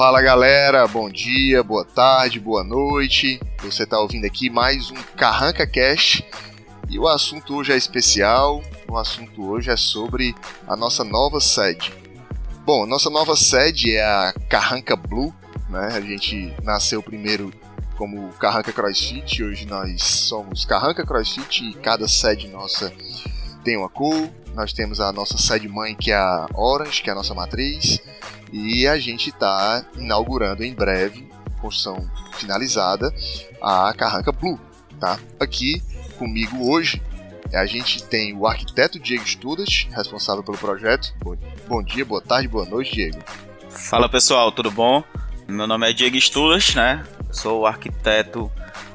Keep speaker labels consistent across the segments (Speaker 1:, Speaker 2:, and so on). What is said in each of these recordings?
Speaker 1: Fala galera, bom dia, boa tarde, boa noite. Você está ouvindo aqui mais um Carranca Cash e o assunto hoje é especial. O assunto hoje é sobre a nossa nova sede. Bom, nossa nova sede é a Carranca Blue, né? A gente nasceu primeiro como Carranca CrossFit, hoje nós somos Carranca CrossFit e cada sede nossa tem uma cor. Nós temos a nossa sede mãe que é a Orange, que é a nossa matriz, e a gente está inaugurando em breve, construção finalizada, a Carranca Blue, tá? Aqui comigo hoje a gente tem o arquiteto Diego Studas, responsável pelo projeto. Bom, dia, boa tarde, boa noite, Diego.
Speaker 2: Fala pessoal, tudo bom? Meu nome é Diego Studas, né? Sou arquiteto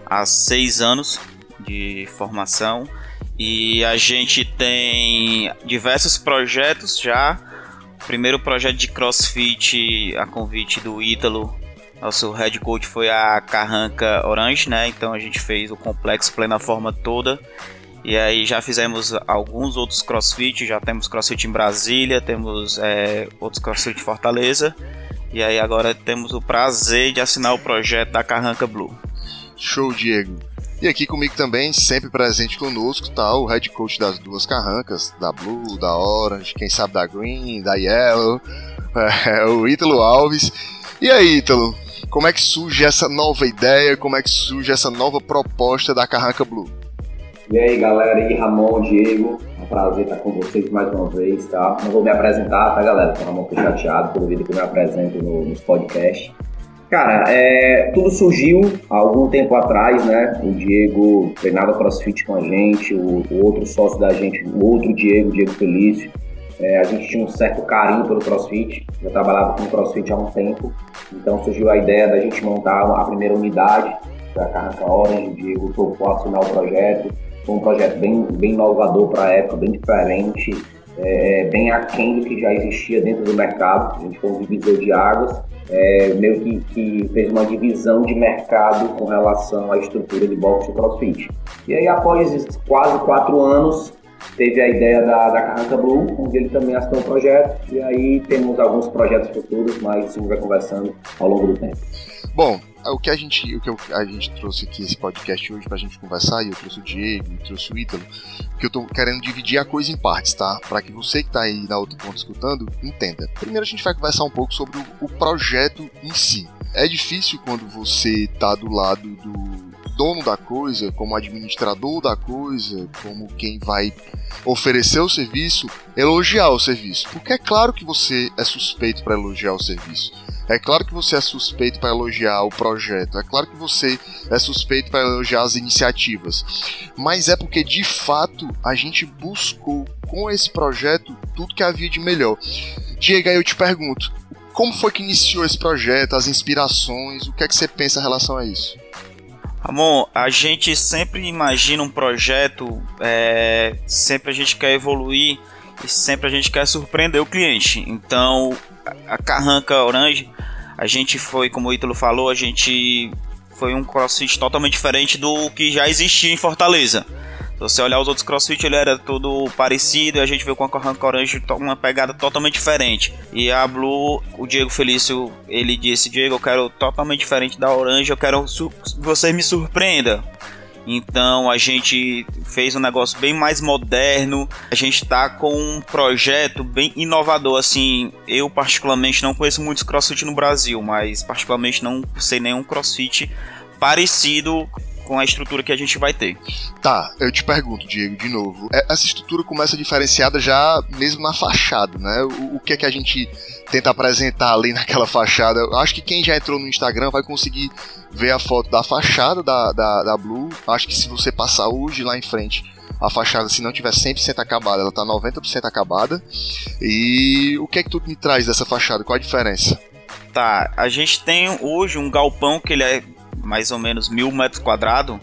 Speaker 2: há seis anos de formação e a gente tem diversos projetos já. Primeiro projeto de CrossFit, a convite do Ítalo, nosso head coach foi a Carranca Orange, né? Então a gente fez o complexo plena forma toda. E aí já fizemos alguns outros CrossFit, já temos CrossFit em Brasília, temos é, outros CrossFit em Fortaleza. E aí agora temos o prazer de assinar o projeto da Carranca Blue.
Speaker 1: Show, Diego. E aqui comigo também, sempre presente conosco, tá o head coach das duas carrancas, da Blue, da Orange, quem sabe da Green, da Yellow, é, o Ítalo Alves. E aí, Ítalo, como é que surge essa nova ideia, como é que surge essa nova proposta da Carranca Blue?
Speaker 3: E aí, galera, aí, Ramon, Diego, é um prazer estar com vocês mais uma vez, tá? Não vou me apresentar, tá, galera? O Ramon foi chateado pelo vídeo que eu me apresento no, nos podcasts. Cara, é, tudo surgiu há algum tempo atrás, né? O Diego treinava crossfit com a gente, o, o outro sócio da gente, o outro Diego, Diego Felício. É, a gente tinha um certo carinho pelo crossfit, já trabalhava com crossfit há um tempo, então surgiu a ideia da gente montar a primeira unidade da Carranca Orange. O Diego topou assinar o projeto. Foi um projeto bem, bem inovador para a época, bem diferente, é, é, bem aquém do que já existia dentro do mercado. A gente foi um divisor de águas é, meio que, que, fez uma divisão de mercado com relação à estrutura de boxe e crossfit. E aí, após quase quatro anos, teve a ideia da, da Carranca Blue, onde ele também assinou o projeto, e aí temos alguns projetos futuros, mas gente vai conversando ao longo do tempo.
Speaker 1: Bom, o que a gente, o que a gente trouxe aqui esse podcast hoje pra gente conversar, e eu trouxe o Diego, eu trouxe o Ítalo, que eu tô querendo dividir a coisa em partes, tá? Para que você que tá aí na outra ponta escutando, entenda. Primeiro a gente vai conversar um pouco sobre o, o projeto em si. É difícil quando você tá do lado do dono da coisa, como administrador da coisa, como quem vai oferecer o serviço, elogiar o serviço. Porque é claro que você é suspeito para elogiar o serviço. É claro que você é suspeito para elogiar o projeto, é claro que você é suspeito para elogiar as iniciativas, mas é porque de fato a gente buscou com esse projeto tudo que havia de melhor. Diego, aí eu te pergunto, como foi que iniciou esse projeto, as inspirações, o que é que você pensa em relação a isso?
Speaker 2: Ramon, a gente sempre imagina um projeto, é, sempre a gente quer evoluir e sempre a gente quer surpreender o cliente. Então, a Carranca Orange, a gente foi, como o Ítalo falou, a gente foi um crossfit totalmente diferente do que já existia em Fortaleza. Se você olhar os outros crossfit, ele era tudo parecido e a gente veio com a Carranca Orange uma pegada totalmente diferente. E a Blue, o Diego Felício, ele disse: Diego, eu quero totalmente diferente da Orange, eu quero que você me surpreenda. Então a gente fez um negócio bem mais moderno. A gente está com um projeto bem inovador. Assim, eu particularmente não conheço muitos CrossFit no Brasil, mas particularmente não sei nenhum CrossFit parecido com a estrutura que a gente vai ter.
Speaker 1: Tá, eu te pergunto, Diego, de novo. É, essa estrutura começa diferenciada já mesmo na fachada, né? O, o que é que a gente tenta apresentar ali naquela fachada? Eu acho que quem já entrou no Instagram vai conseguir ver a foto da fachada da, da, da Blue. Acho que se você passar hoje lá em frente, a fachada, se não tiver 100% acabada, ela tá 90% acabada. E o que é que tu me traz dessa fachada? Qual a diferença?
Speaker 2: Tá, a gente tem hoje um galpão que ele é mais ou menos mil metros quadrados,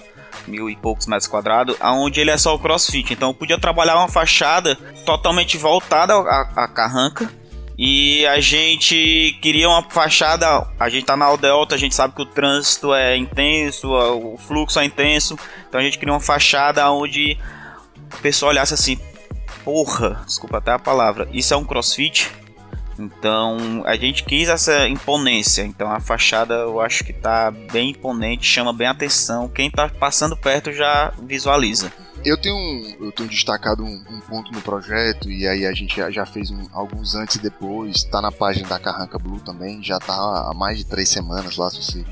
Speaker 2: mil e poucos metros quadrados, aonde ele é só o CrossFit. Então eu podia trabalhar uma fachada totalmente voltada à, à carranca. E a gente queria uma fachada. A gente tá na Aldeota, a gente sabe que o trânsito é intenso, o fluxo é intenso. Então a gente queria uma fachada onde o pessoal olhasse assim: Porra, desculpa até a palavra, isso é um crossfit? Então a gente quis essa imponência. Então a fachada eu acho que está bem imponente, chama bem atenção. Quem está passando perto já visualiza.
Speaker 1: Eu tenho, eu tenho destacado um, um, ponto no projeto, e aí a gente já, já fez um, alguns antes e depois, está na página da Carranca Blue também, já está há mais de três semanas lá, se você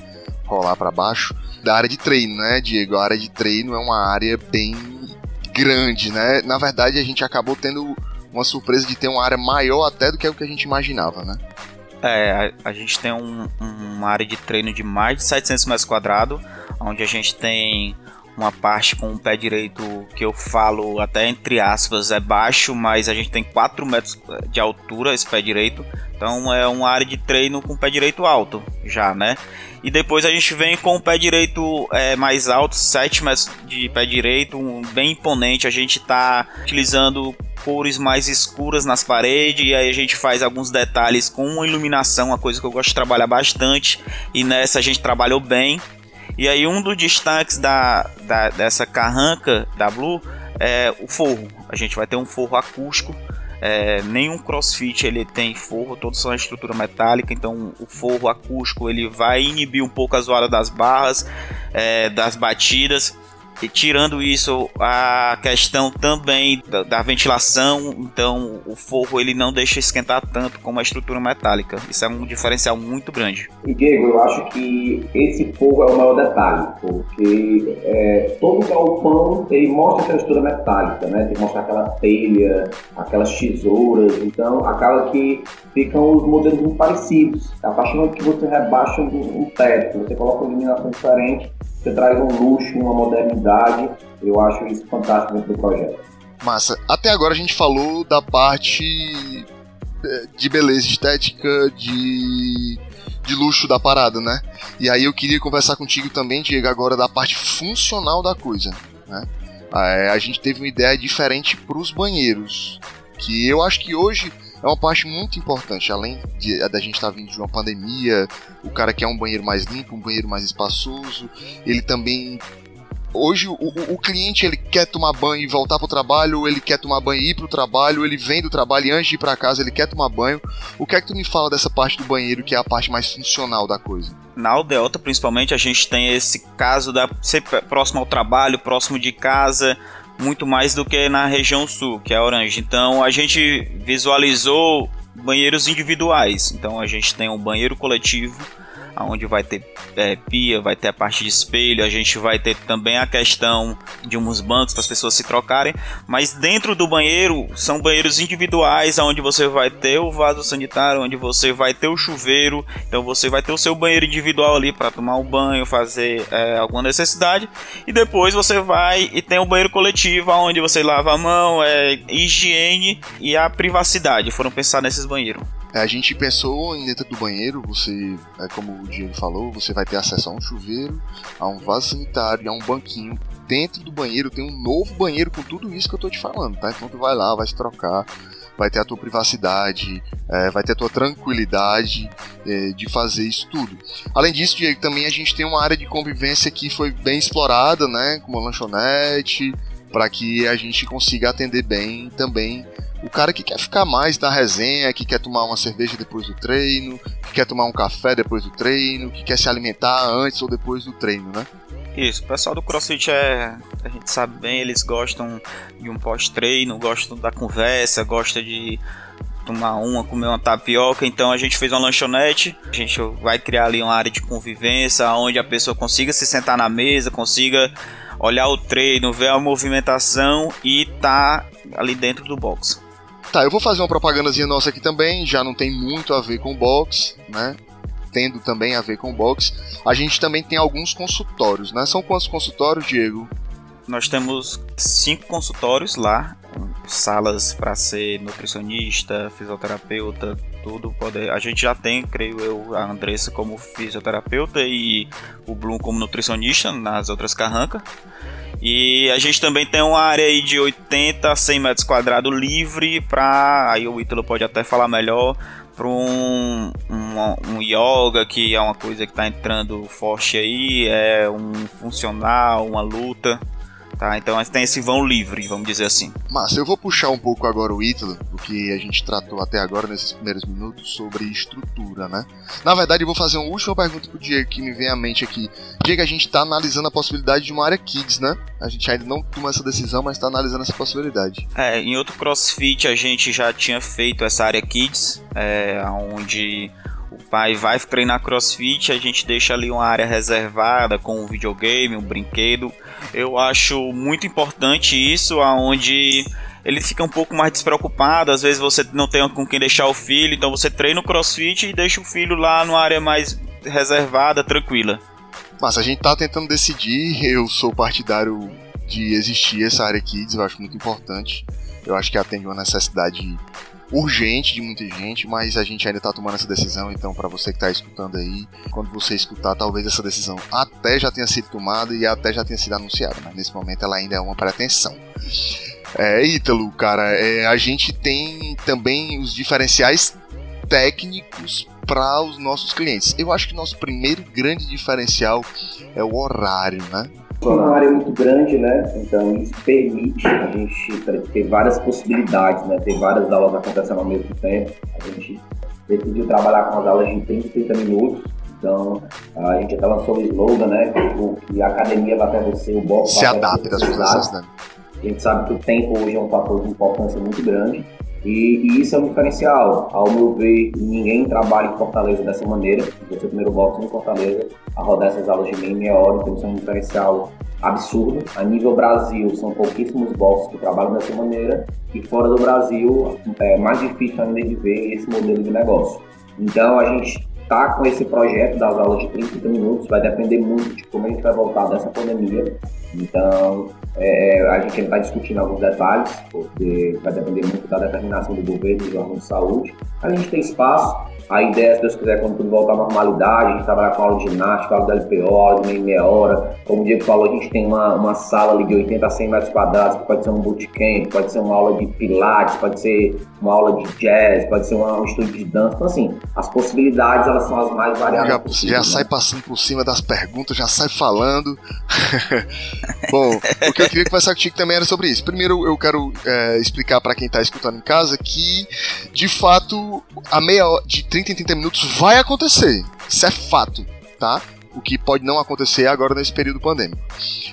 Speaker 1: rolar para baixo, da área de treino, né, Diego? A área de treino é uma área bem grande, né? Na verdade, a gente acabou tendo uma surpresa de ter uma área maior até do que o que a gente imaginava, né?
Speaker 2: É, a, a gente tem um, uma área de treino de mais de 700 metros quadrados, onde a gente tem uma parte com o pé direito que eu falo até entre aspas é baixo, mas a gente tem 4 metros de altura esse pé direito. Então é uma área de treino com o pé direito alto já, né? E depois a gente vem com o pé direito é, mais alto, 7 metros de pé direito, um, bem imponente. A gente está utilizando cores mais escuras nas paredes e aí a gente faz alguns detalhes com iluminação, uma coisa que eu gosto de trabalhar bastante. E nessa a gente trabalhou bem. E aí um dos destaques da, da dessa carranca da Blue é o forro. A gente vai ter um forro acústico. É, nenhum crossfit ele tem forro, todos são estrutura metálica, então o forro acústico ele vai inibir um pouco a zoada das barras, é, das batidas e tirando isso, a questão também da, da, ventilação, então o forro ele não deixa esquentar tanto como a estrutura metálica. Isso é um diferencial muito grande.
Speaker 3: E Diego, eu acho que esse forro é o maior detalhe, porque é, todo galpão ele mostra aquela estrutura metálica, né? Tem que mostrar aquela telha, aquelas tesouras, então acaba que ficam os modelos muito parecidos. A partir do que você rebaixa um, um teto, você coloca uma iluminação diferente, você traz um luxo, uma modernidade. Eu acho isso fantástico dentro do projeto.
Speaker 1: Massa. Até agora a gente falou da parte é, de beleza estética, de, de luxo da parada, né? E aí eu queria conversar contigo também, Diego, agora da parte funcional da coisa, né? É, a gente teve uma ideia diferente para os banheiros, que eu acho que hoje é uma parte muito importante. Além da gente estar tá vindo de uma pandemia, o cara quer um banheiro mais limpo, um banheiro mais espaçoso. Ele também hoje o, o, o, cliente ele quer tomar banho e voltar para o trabalho, ele quer tomar banho e ir para o trabalho, ele vem do trabalho e antes de ir para casa ele quer tomar banho. O que é que tu me fala dessa parte do banheiro que é a parte mais funcional da coisa?
Speaker 2: Na aldeota, principalmente, a gente tem esse caso da ser próximo ao trabalho, próximo de casa, muito mais do que na região sul, que é a Orange. Então a gente visualizou banheiros individuais. Então a gente tem um banheiro coletivo onde vai ter é, pia, vai ter a parte de espelho, a gente vai ter também a questão de uns bancos para as pessoas se trocarem, mas dentro do banheiro são banheiros individuais, onde você vai ter o vaso sanitário, onde você vai ter o chuveiro, então você vai ter o seu banheiro individual ali para tomar um banho, fazer é, alguma necessidade, e depois você vai e tem o banheiro coletivo, onde você lava a mão, é, higiene e a privacidade, foram pensar nesses banheiros.
Speaker 1: A gente pensou em dentro do banheiro, você, é como o Diego falou, você vai ter acesso a um chuveiro, a um vaso sanitário, a um banquinho. Dentro do banheiro tem um novo banheiro com tudo isso que eu tô te falando, tá? Então tu vai lá, vai se trocar, vai ter a tua privacidade, é, vai ter a tua tranquilidade é, de fazer isso tudo. Além disso, Diego, também a gente tem uma área de convivência que foi bem explorada, né? Com uma lanchonete, para que a gente consiga atender bem também o cara que quer ficar mais na resenha, que quer tomar uma cerveja depois do treino, que quer tomar um café depois do treino, que quer se alimentar antes ou depois do treino, né?
Speaker 2: Isso, o pessoal do CrossFit é. A gente sabe bem, eles gostam de um pós-treino, gostam da conversa, gostam de tomar uma, comer uma tapioca. Então a gente fez uma lanchonete. A gente vai criar ali uma área de convivência onde a pessoa consiga se sentar na mesa, consiga olhar o treino, ver a movimentação e tá ali dentro do box.
Speaker 1: Tá, eu vou fazer uma propagandazinha nossa aqui também, já não tem muito a ver com box, né? Tendo também a ver com box. A gente também tem alguns consultórios, né? São quantos consultórios, Diego?
Speaker 2: Nós temos cinco consultórios lá, salas para ser nutricionista, fisioterapeuta, tudo poder. A gente já tem, creio eu, a Andressa como fisioterapeuta e o Bloom como nutricionista nas outras carrancas. E a gente também tem uma área aí de 80 a 100 metros quadrados livre para. Aí o Ítalo pode até falar melhor. Para um, um, um, yoga, que é uma coisa que está entrando forte aí, é um funcional, uma luta. Tá? Então tem esse vão livre, vamos dizer assim.
Speaker 1: Mas eu vou puxar um pouco agora o Ítalo, porque a gente tratou até agora nesses primeiros minutos sobre estrutura, né? Na verdade, eu vou fazer uma última pergunta pro Diego que me vem à mente aqui. Diego, a gente está analisando a possibilidade de uma área Kids, né? A gente ainda não tomou essa decisão, mas está analisando essa possibilidade.
Speaker 2: É, em outro CrossFit a gente já tinha feito essa área Kids, é, onde pai vai treinar crossfit, a gente deixa ali uma área reservada com um videogame, um brinquedo. Eu acho muito importante isso, aonde ele fica um pouco mais despreocupado. Às vezes você não tem com quem deixar o filho, então você treina o crossfit e deixa o filho lá numa área mais reservada, tranquila.
Speaker 1: Mas a gente tá tentando decidir. Eu sou partidário de existir essa área Kids, eu acho muito importante. Eu acho que atende uma necessidade urgente de muita gente, mas a gente ainda está tomando essa decisão, então para você que está escutando aí, quando você escutar, talvez essa decisão até já tenha sido tomada e até já tenha sido anunciada, mas nesse momento ela ainda é uma pretensão. É, Ítalo, cara, é, a gente tem também os diferenciais técnicos para os nossos clientes. Eu acho que nosso primeiro grande diferencial é o horário, né?
Speaker 3: É uma área muito grande, né? Então isso permite a gente ter várias possibilidades, né? Ter várias aulas acontecendo ao mesmo tempo. A gente decidiu trabalhar com as aulas de 30 30 minutos. Então a gente até lançou o slogan, né? Que a academia vai até você, o box
Speaker 1: se adapta às coisas, né?
Speaker 3: A gente sabe que o tempo hoje é um fator de importância muito grande. E, e, isso é um diferencial. Ao meu ver, ninguém trabalha em Fortaleza dessa maneira. Você primeiro boxe em Fortaleza a rodar essas aulas de meia, meia hora, então isso é um diferencial absurdo. A nível Brasil, são pouquíssimos boxes que trabalham dessa maneira. E fora do Brasil, é mais difícil ainda de ver esse modelo de negócio. Então a gente está com esse projeto das aulas de 30 minutos, vai depender muito de como a gente vai voltar dessa pandemia. Então, é, é a gente ainda está discutindo alguns detalhes, porque vai depender muito da determinação do governo e do órgão de saúde. A gente tem espaço, a ideia, se Deus quiser, quando tudo voltar à normalidade, a gente trabalhar com aula de ginástica, aula de LPO, aula de meia, meia hora. Como o Diego falou, a gente tem uma, uma sala ali de 80 a 100 metros quadrados, que pode ser um bootcamp, pode ser uma aula de pilates, pode ser uma aula de jazz, pode ser uma, um estúdio de dança. Então, assim, as possibilidades, elas são as mais variadas.
Speaker 1: Já, possível, já né? sai passando por cima das perguntas, já sai falando. Bom, o que eu queria conversar contigo também era sobre isso. Primeiro, eu quero é, explicar para quem está escutando em casa que, de fato, a meia hora, de 30 30 em 30 minutos vai acontecer. Isso é fato, tá? O que pode não acontecer agora nesse período pandêmico.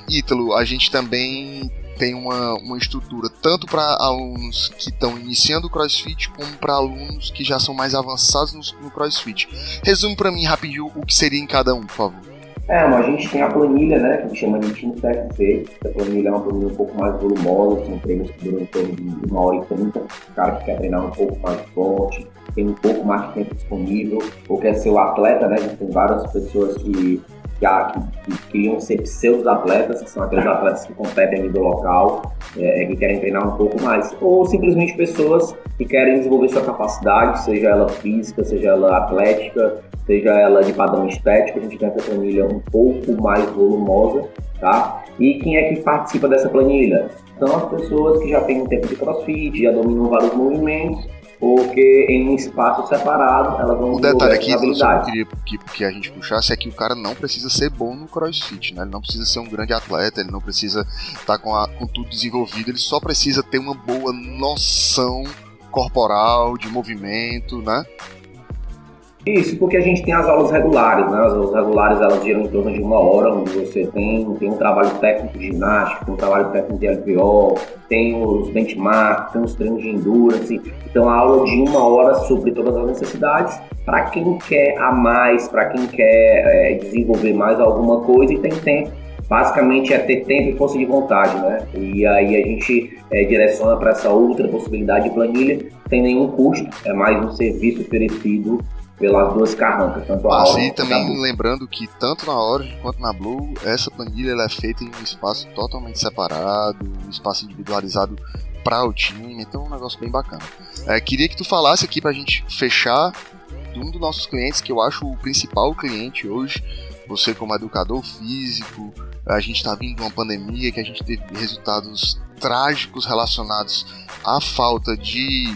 Speaker 1: Ítalo, a gente também tem uma, uma estrutura tanto para alunos que estão iniciando o CrossFit como para alunos que já são mais avançados no, no CrossFit. Resume para mim rapidinho o que seria em cada um, por favor.
Speaker 3: É, mas a gente tem a planilha, né, que a gente chama de Team CFC. A planilha é uma planilha um pouco mais volumosa, são treinos que duram em torno de uma hora e trinta. O cara que quer treinar um pouco mais forte, tem um pouco mais de tempo disponível, ou quer ser o atleta, né? A gente tem várias pessoas que, que, que, queriam ser pseudo-atletas, que são aqueles atletas que competem a nível local, é, que querem treinar um pouco mais. Ou simplesmente pessoas que querem desenvolver sua capacidade, seja ela física, seja ela atlética, seja ela de padrão estético, a gente tem essa planilha um pouco mais volumosa, tá? E quem é que participa dessa planilha? São as pessoas que já têm um tempo de crossfit, já dominam vários movimentos, porque em um espaço separado elas vão
Speaker 1: O detalhe aqui que eu queria que, que a gente puxasse é que o cara não precisa ser bom no crossfit, né? Ele não precisa ser um grande atleta, ele não precisa estar tá com, a, com tudo desenvolvido, ele só precisa ter uma boa noção corporal, de movimento, né?
Speaker 3: Isso, porque a gente tem as aulas regulares, né? As aulas regulares elas giram em torno de uma hora, onde você tem, tem um trabalho técnico de ginástica, tem um trabalho técnico de LPO, tem os benchmarks, tem os treinos de endurance. Então a aula de uma hora supre todas as necessidades para quem quer a mais, para quem quer é, desenvolver mais alguma coisa e tem tempo. Basicamente é ter tempo e força de vontade, né? E aí a gente é, direciona para essa outra possibilidade de planilha, sem nenhum custo, é mais um serviço oferecido pelas duas carrancas, tanto a
Speaker 1: e também lembrando que tanto na Origin quanto na Blue, essa planilha ela é feita em um espaço totalmente separado, um espaço individualizado para o time, então é um negócio bem bacana. É, queria que tu falasse aqui para a gente fechar de um dos nossos clientes, que eu acho o principal cliente hoje, você como educador físico, a gente está vindo de uma pandemia que a gente teve resultados trágicos relacionados à falta de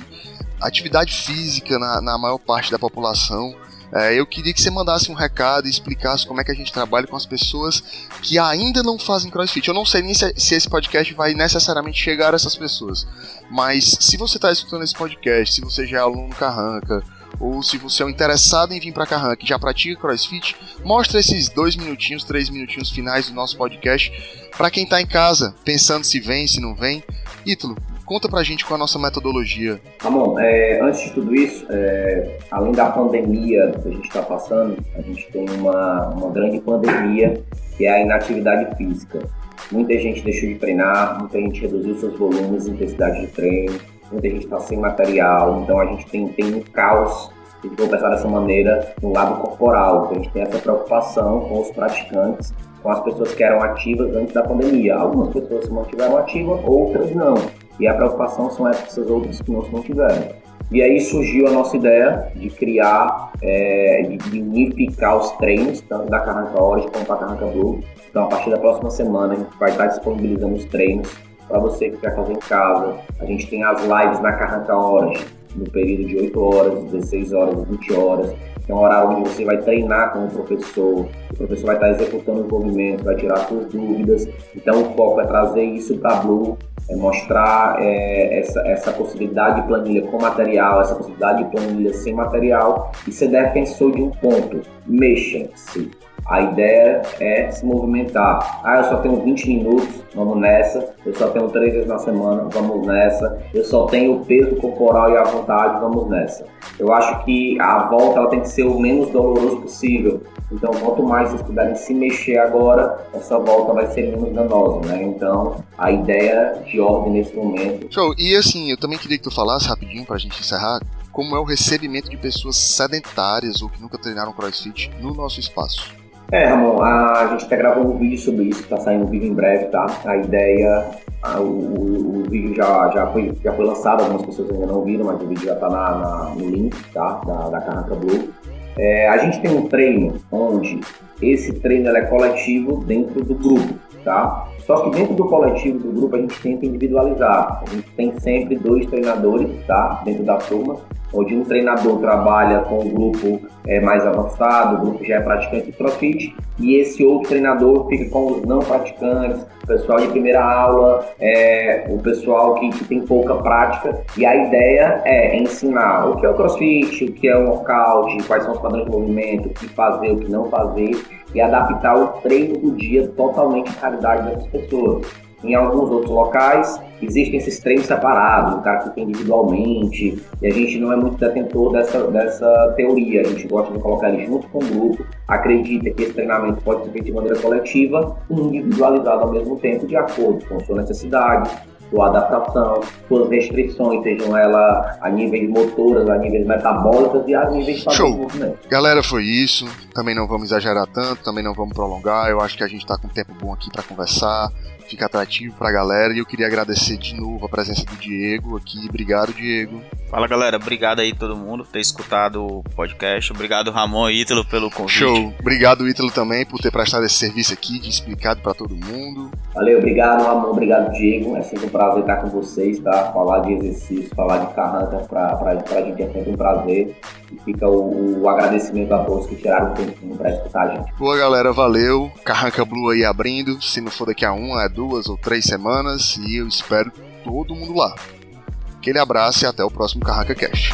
Speaker 1: atividade física na, na maior parte da população. É, eu queria que você mandasse um recado e explicasse como é que a gente trabalha com as pessoas que ainda não fazem crossfit. Eu não sei nem se, se esse podcast vai necessariamente chegar a essas pessoas, mas se você está escutando esse podcast, se você já é aluno Carranca, ou se você é um interessado em vir para Carranca e já pratica crossfit, mostra esses dois minutinhos, três minutinhos finais do nosso podcast para quem está em casa, pensando se vem, se não vem. Ítalo, Conta pra gente qual é a nossa metodologia.
Speaker 3: Ramon, é, antes de tudo isso, é, além da pandemia que a gente está passando, a gente tem uma, uma grande pandemia que é a inatividade física. Muita gente deixou de treinar, muita gente reduziu seus volumes intensidade de treino, muita gente está sem material, então a gente tem, tem um caos gente vai pensar dessa maneira no lado corporal, a gente tem essa preocupação com os praticantes, com as pessoas que eram ativas antes da pandemia. Algumas pessoas se mantiveram ativas, outras não. E a preocupação são essas outras que não se mantiveram. E aí surgiu a nossa ideia de criar, é, de unificar os treinos, tanto da Carranca Orange quanto da Carranca Blue. Então, a partir da próxima semana, a gente vai estar disponibilizando os treinos para você que quer fazer em casa. A gente tem as lives na Carranca Orange, no período de 8 horas, 16 horas, 20 horas. É um horário onde você vai treinar com o professor, professor vai estar executando os movimentos, vai tirar suas dúvidas. Então, o foco é trazer isso para a Blue é mostrar é, essa, essa possibilidade de planilha com material, essa possibilidade de planilha sem material e ser defensor de um ponto. Mexam-se. A ideia é se movimentar. Ah, eu só tenho 20 minutos, vamos nessa. Eu só tenho três vezes na semana, vamos nessa. Eu só tenho o peso corporal e a vontade, vamos nessa. Eu acho que a volta ela tem que ser o menos doloroso possível. Então, quanto mais vocês puderem se mexer agora, essa volta vai ser menos danosa, né? Então, a ideia de ordem nesse momento.
Speaker 1: Show. E assim, eu também queria que tu falasse rapidinho pra gente encerrar como é o recebimento de pessoas sedentárias ou que nunca treinaram crossfit no nosso espaço.
Speaker 3: É, Ramon, a gente até gravou um vídeo sobre isso, tá saindo um vídeo em breve, tá? A ideia, a, o, o, o, vídeo já, já, foi, já foi lançado, algumas pessoas ainda não viram, mas o vídeo já tá na, na no link, tá? Da, da Carranca Blue. É, a gente tem um treino onde esse treino é coletivo dentro do grupo, tá? Só que dentro do coletivo do grupo a gente tenta individualizar. A gente tem sempre dois treinadores, tá? Dentro da turma onde um treinador trabalha com o grupo é, mais avançado, o grupo já é praticante de crossfit, e esse outro treinador fica com os não praticantes, o pessoal de primeira aula, é, o pessoal que, que, tem pouca prática, e a ideia é ensinar o que é o crossfit, o que é o workout, quais são os padrões de movimento, o que fazer, o que não fazer, e adaptar o treino do dia totalmente à realidade dessas pessoas. Em alguns outros locais, existem esses treinos separados, o cara fica individualmente, e a gente não é muito detentor dessa, dessa teoria, a gente gosta de colocar ele junto com o grupo, acredita que esse treinamento pode ser feito de maneira coletiva e individualizado ao mesmo tempo, de acordo com sua necessidade, sua adaptação, suas restrições, sejam elas a níveis motoras, a níveis metabólicas e a níveis de
Speaker 1: Show. movimento. Galera, foi isso. Também não vamos exagerar tanto, também não vamos prolongar. Eu acho que a gente está com um tempo bom aqui para conversar fica atrativo pra galera. E eu queria agradecer de novo a presença do Diego aqui. Obrigado, Diego.
Speaker 2: Fala galera, obrigado aí todo mundo por ter escutado o podcast. Obrigado Ramon e Ítalo pelo convite.
Speaker 1: Show. Obrigado Ítalo também por ter prestado esse serviço aqui de explicado para todo mundo.
Speaker 3: Valeu, obrigado Ramon, obrigado Diego. É sempre um prazer estar com vocês, tá? Falar de exercício, falar de carranca pra, pra, pra gente é sempre um prazer. E fica o, o agradecimento a todos que tiraram o tempo para escutar a gente.
Speaker 1: Boa galera, valeu. Carranca Blue aí abrindo. Se não for daqui a uma, é duas ou três semanas. E eu espero todo mundo lá. Aquele abraço e até o próximo Carranca Cast.